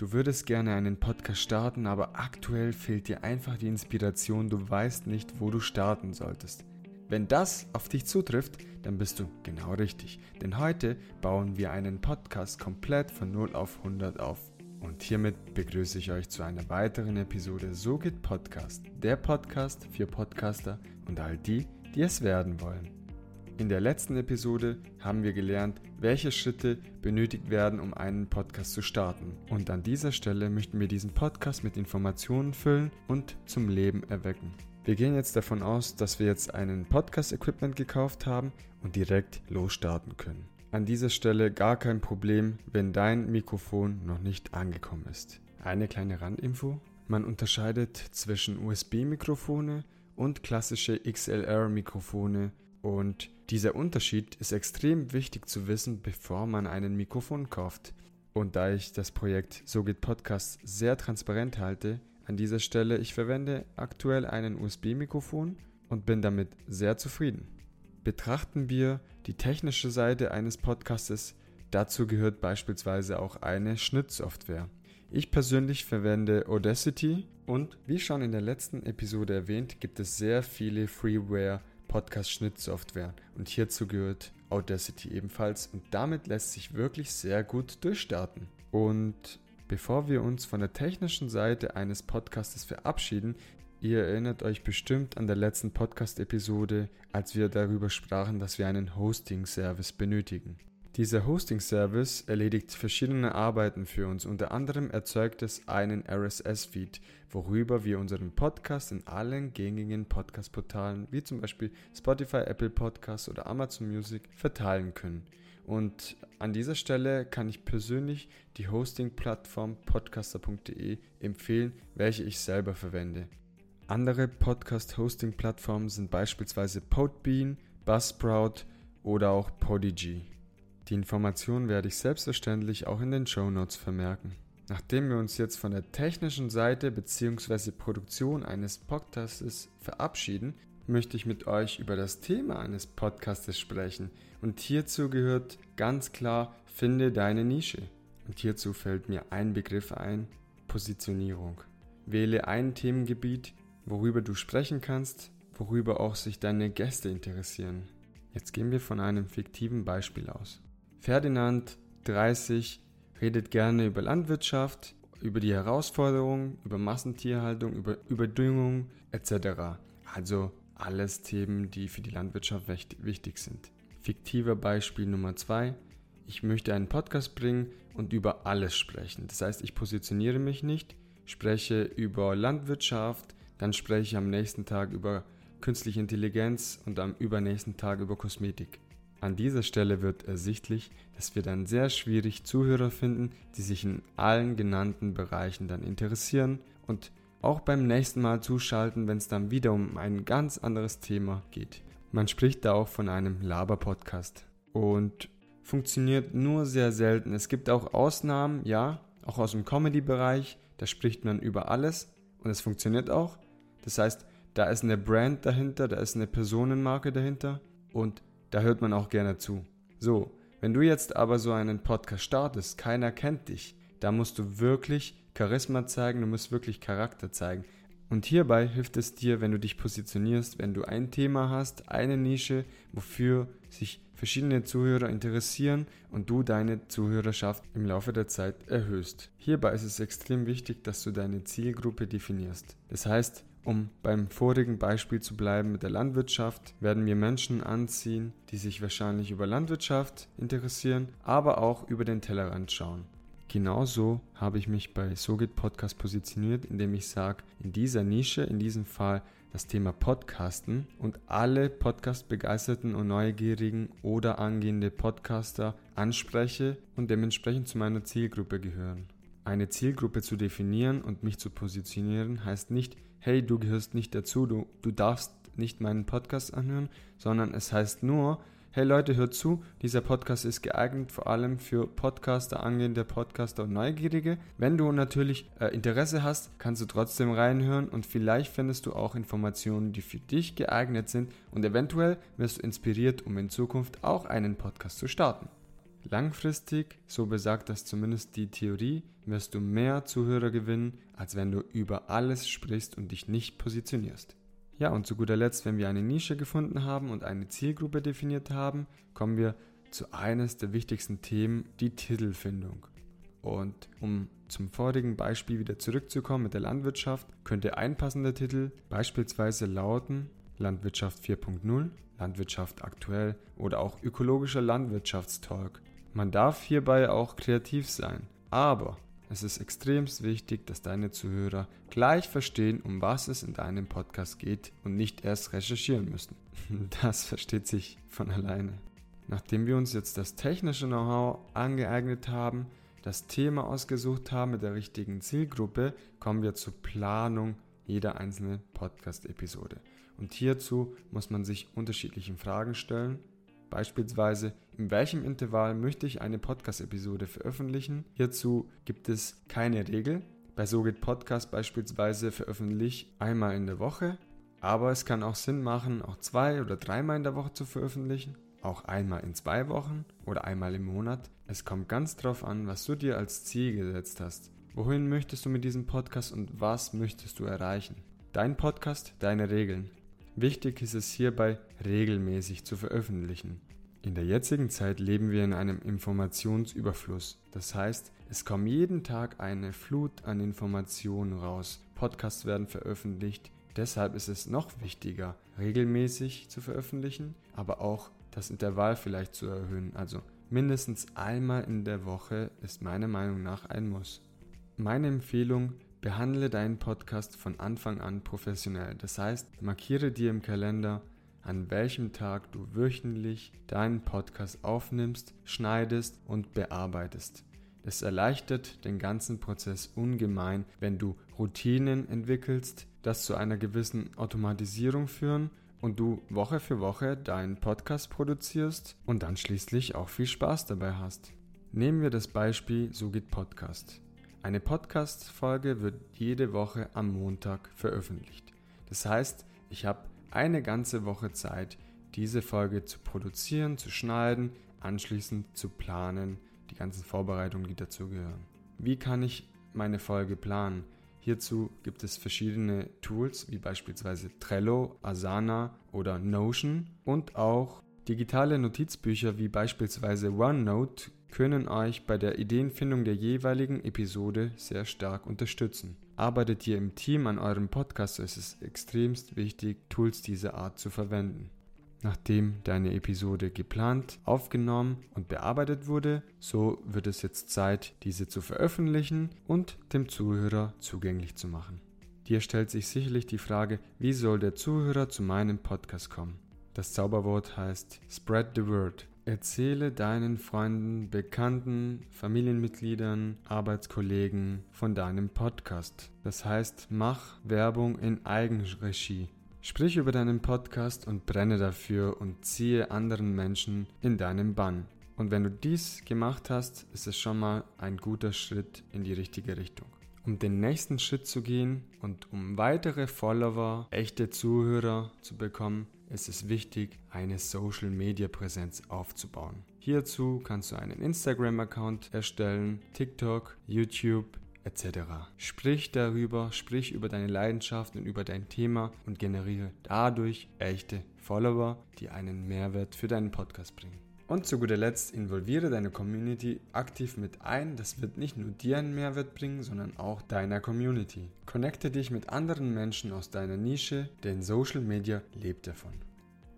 Du würdest gerne einen Podcast starten, aber aktuell fehlt dir einfach die Inspiration, du weißt nicht, wo du starten solltest. Wenn das auf dich zutrifft, dann bist du genau richtig. Denn heute bauen wir einen Podcast komplett von 0 auf 100 auf. Und hiermit begrüße ich euch zu einer weiteren Episode So geht Podcast. Der Podcast für Podcaster und all die, die es werden wollen. In der letzten Episode haben wir gelernt, welche Schritte benötigt werden, um einen Podcast zu starten. Und an dieser Stelle möchten wir diesen Podcast mit Informationen füllen und zum Leben erwecken. Wir gehen jetzt davon aus, dass wir jetzt einen Podcast-Equipment gekauft haben und direkt losstarten können. An dieser Stelle gar kein Problem, wenn dein Mikrofon noch nicht angekommen ist. Eine kleine Randinfo. Man unterscheidet zwischen USB-Mikrofone und klassische XLR-Mikrofone und dieser Unterschied ist extrem wichtig zu wissen, bevor man einen Mikrofon kauft. Und da ich das Projekt So geht Podcast sehr transparent halte, an dieser Stelle, ich verwende aktuell einen USB-Mikrofon und bin damit sehr zufrieden. Betrachten wir die technische Seite eines Podcastes, dazu gehört beispielsweise auch eine Schnittsoftware. Ich persönlich verwende Audacity und wie schon in der letzten Episode erwähnt, gibt es sehr viele Freeware Podcast-Schnittsoftware und hierzu gehört Audacity ebenfalls und damit lässt sich wirklich sehr gut durchstarten. Und Bevor wir uns von der technischen Seite eines Podcastes verabschieden, ihr erinnert euch bestimmt an der letzten Podcast-Episode, als wir darüber sprachen, dass wir einen Hosting-Service benötigen. Dieser Hosting-Service erledigt verschiedene Arbeiten für uns. Unter anderem erzeugt es einen RSS-Feed, worüber wir unseren Podcast in allen gängigen Podcast-Portalen wie zum Beispiel Spotify, Apple Podcasts oder Amazon Music verteilen können. Und an dieser Stelle kann ich persönlich die Hosting-Plattform podcaster.de empfehlen, welche ich selber verwende. Andere Podcast-Hosting-Plattformen sind beispielsweise Podbean, Buzzsprout oder auch Podigy. Die Informationen werde ich selbstverständlich auch in den Show Notes vermerken. Nachdem wir uns jetzt von der technischen Seite bzw. Produktion eines Podcasts verabschieden, möchte ich mit euch über das Thema eines Podcastes sprechen. Und hierzu gehört ganz klar, finde deine Nische. Und hierzu fällt mir ein Begriff ein, Positionierung. Wähle ein Themengebiet, worüber du sprechen kannst, worüber auch sich deine Gäste interessieren. Jetzt gehen wir von einem fiktiven Beispiel aus. Ferdinand, 30, redet gerne über Landwirtschaft, über die Herausforderungen, über Massentierhaltung, über Überdüngung etc. Also alles Themen, die für die Landwirtschaft wichtig sind. Fiktiver Beispiel Nummer zwei. Ich möchte einen Podcast bringen und über alles sprechen. Das heißt, ich positioniere mich nicht, spreche über Landwirtschaft, dann spreche ich am nächsten Tag über künstliche Intelligenz und am übernächsten Tag über Kosmetik. An dieser Stelle wird ersichtlich, dass wir dann sehr schwierig Zuhörer finden, die sich in allen genannten Bereichen dann interessieren und auch beim nächsten Mal zuschalten, wenn es dann wieder um ein ganz anderes Thema geht. Man spricht da auch von einem Laber-Podcast und funktioniert nur sehr selten. Es gibt auch Ausnahmen, ja, auch aus dem Comedy-Bereich, da spricht man über alles und es funktioniert auch. Das heißt, da ist eine Brand dahinter, da ist eine Personenmarke dahinter und da hört man auch gerne zu. So, wenn du jetzt aber so einen Podcast startest, keiner kennt dich, da musst du wirklich Charisma zeigen, du musst wirklich Charakter zeigen. Und hierbei hilft es dir, wenn du dich positionierst, wenn du ein Thema hast, eine Nische, wofür sich verschiedene Zuhörer interessieren und du deine Zuhörerschaft im Laufe der Zeit erhöhst. Hierbei ist es extrem wichtig, dass du deine Zielgruppe definierst. Das heißt, um beim vorigen Beispiel zu bleiben mit der Landwirtschaft, werden wir Menschen anziehen, die sich wahrscheinlich über Landwirtschaft interessieren, aber auch über den Tellerrand schauen. Genauso habe ich mich bei SoGit Podcast positioniert, indem ich sage, in dieser Nische, in diesem Fall das Thema Podcasten und alle Podcast-begeisterten und neugierigen oder angehende Podcaster anspreche und dementsprechend zu meiner Zielgruppe gehören. Eine Zielgruppe zu definieren und mich zu positionieren heißt nicht, hey, du gehörst nicht dazu, du, du darfst nicht meinen Podcast anhören, sondern es heißt nur, Hey Leute, hört zu, dieser Podcast ist geeignet vor allem für Podcaster, angehende Podcaster und Neugierige. Wenn du natürlich äh, Interesse hast, kannst du trotzdem reinhören und vielleicht findest du auch Informationen, die für dich geeignet sind und eventuell wirst du inspiriert, um in Zukunft auch einen Podcast zu starten. Langfristig, so besagt das zumindest die Theorie, wirst du mehr Zuhörer gewinnen, als wenn du über alles sprichst und dich nicht positionierst. Ja, und zu guter Letzt, wenn wir eine Nische gefunden haben und eine Zielgruppe definiert haben, kommen wir zu eines der wichtigsten Themen, die Titelfindung. Und um zum vorigen Beispiel wieder zurückzukommen mit der Landwirtschaft, könnte ein passender Titel beispielsweise lauten Landwirtschaft 4.0, Landwirtschaft aktuell oder auch ökologischer Landwirtschaftstalk. Man darf hierbei auch kreativ sein, aber es ist extremst wichtig, dass deine Zuhörer gleich verstehen, um was es in deinem Podcast geht und nicht erst recherchieren müssen. Das versteht sich von alleine. Nachdem wir uns jetzt das technische Know-how angeeignet haben, das Thema ausgesucht haben mit der richtigen Zielgruppe, kommen wir zur Planung jeder einzelnen Podcast-Episode. Und hierzu muss man sich unterschiedlichen Fragen stellen. Beispielsweise, in welchem Intervall möchte ich eine Podcast-Episode veröffentlichen? Hierzu gibt es keine Regel. Bei So geht Podcast beispielsweise veröffentliche ich einmal in der Woche, aber es kann auch Sinn machen, auch zwei oder dreimal in der Woche zu veröffentlichen auch einmal in zwei Wochen oder einmal im Monat. Es kommt ganz drauf an, was du dir als Ziel gesetzt hast. Wohin möchtest du mit diesem Podcast und was möchtest du erreichen? Dein Podcast, deine Regeln. Wichtig ist es hierbei, regelmäßig zu veröffentlichen. In der jetzigen Zeit leben wir in einem Informationsüberfluss. Das heißt, es kommt jeden Tag eine Flut an Informationen raus. Podcasts werden veröffentlicht. Deshalb ist es noch wichtiger, regelmäßig zu veröffentlichen, aber auch das Intervall vielleicht zu erhöhen. Also mindestens einmal in der Woche ist meiner Meinung nach ein Muss. Meine Empfehlung, behandle deinen Podcast von Anfang an professionell. Das heißt, markiere dir im Kalender, an welchem Tag du wöchentlich deinen Podcast aufnimmst, schneidest und bearbeitest. Es erleichtert den ganzen Prozess ungemein, wenn du Routinen entwickelst, das zu einer gewissen Automatisierung führen und du Woche für Woche deinen Podcast produzierst und dann schließlich auch viel Spaß dabei hast. Nehmen wir das Beispiel So geht Podcast. Eine Podcast-Folge wird jede Woche am Montag veröffentlicht. Das heißt, ich habe eine ganze Woche Zeit, diese Folge zu produzieren, zu schneiden, anschließend zu planen, die ganzen Vorbereitungen, die dazugehören. Wie kann ich meine Folge planen? Hierzu gibt es verschiedene Tools wie beispielsweise Trello, Asana oder Notion und auch digitale Notizbücher wie beispielsweise OneNote können euch bei der Ideenfindung der jeweiligen Episode sehr stark unterstützen. Arbeitet ihr im Team an eurem Podcast, ist es extremst wichtig, Tools dieser Art zu verwenden. Nachdem deine Episode geplant, aufgenommen und bearbeitet wurde, so wird es jetzt Zeit, diese zu veröffentlichen und dem Zuhörer zugänglich zu machen. Dir stellt sich sicherlich die Frage, wie soll der Zuhörer zu meinem Podcast kommen? Das Zauberwort heißt Spread the Word. Erzähle deinen Freunden, Bekannten, Familienmitgliedern, Arbeitskollegen von deinem Podcast. Das heißt, mach Werbung in Eigenregie. Sprich über deinen Podcast und brenne dafür und ziehe anderen Menschen in deinen Bann. Und wenn du dies gemacht hast, ist es schon mal ein guter Schritt in die richtige Richtung. Um den nächsten Schritt zu gehen und um weitere Follower, echte Zuhörer zu bekommen, ist es wichtig, eine Social Media Präsenz aufzubauen. Hierzu kannst du einen Instagram-Account erstellen, TikTok, YouTube, etc. Sprich darüber, sprich über deine Leidenschaft und über dein Thema und generiere dadurch echte Follower, die einen Mehrwert für deinen Podcast bringen. Und zu guter Letzt involviere deine Community aktiv mit ein. Das wird nicht nur dir einen Mehrwert bringen, sondern auch deiner Community. Connecte dich mit anderen Menschen aus deiner Nische, denn Social Media lebt davon.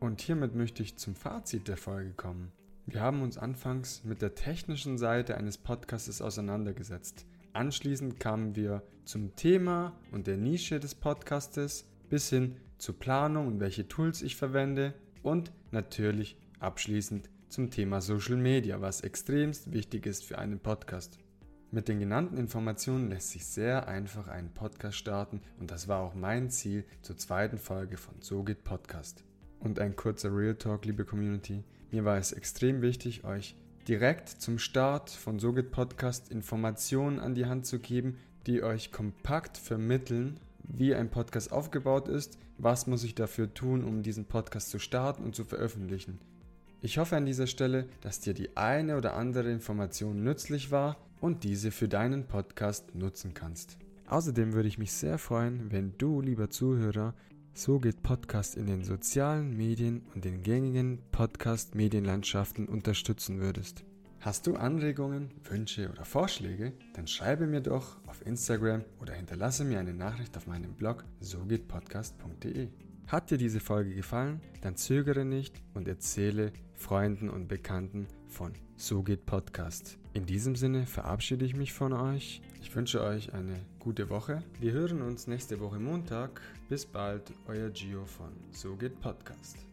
Und hiermit möchte ich zum Fazit der Folge kommen. Wir haben uns anfangs mit der technischen Seite eines Podcasts auseinandergesetzt. Anschließend kamen wir zum Thema und der Nische des Podcastes bis hin zur Planung und welche Tools ich verwende und natürlich abschließend zum Thema Social Media, was extremst wichtig ist für einen Podcast. Mit den genannten Informationen lässt sich sehr einfach einen Podcast starten und das war auch mein Ziel zur zweiten Folge von So geht Podcast. Und ein kurzer Real Talk, liebe Community. Mir war es extrem wichtig, euch direkt zum Start von SoGit Podcast Informationen an die Hand zu geben, die euch kompakt vermitteln, wie ein Podcast aufgebaut ist, was muss ich dafür tun, um diesen Podcast zu starten und zu veröffentlichen. Ich hoffe an dieser Stelle, dass dir die eine oder andere Information nützlich war und diese für deinen Podcast nutzen kannst. Außerdem würde ich mich sehr freuen, wenn du, lieber Zuhörer, so geht Podcast in den sozialen Medien und den gängigen Podcast-Medienlandschaften unterstützen würdest. Hast du Anregungen, Wünsche oder Vorschläge? Dann schreibe mir doch auf Instagram oder hinterlasse mir eine Nachricht auf meinem Blog sogehtpodcast.de. Hat dir diese Folge gefallen? Dann zögere nicht und erzähle Freunden und Bekannten von So geht Podcast. In diesem Sinne verabschiede ich mich von euch. Ich wünsche euch eine gute Woche. Wir hören uns nächste Woche Montag. Bis bald, euer Gio von So geht Podcast.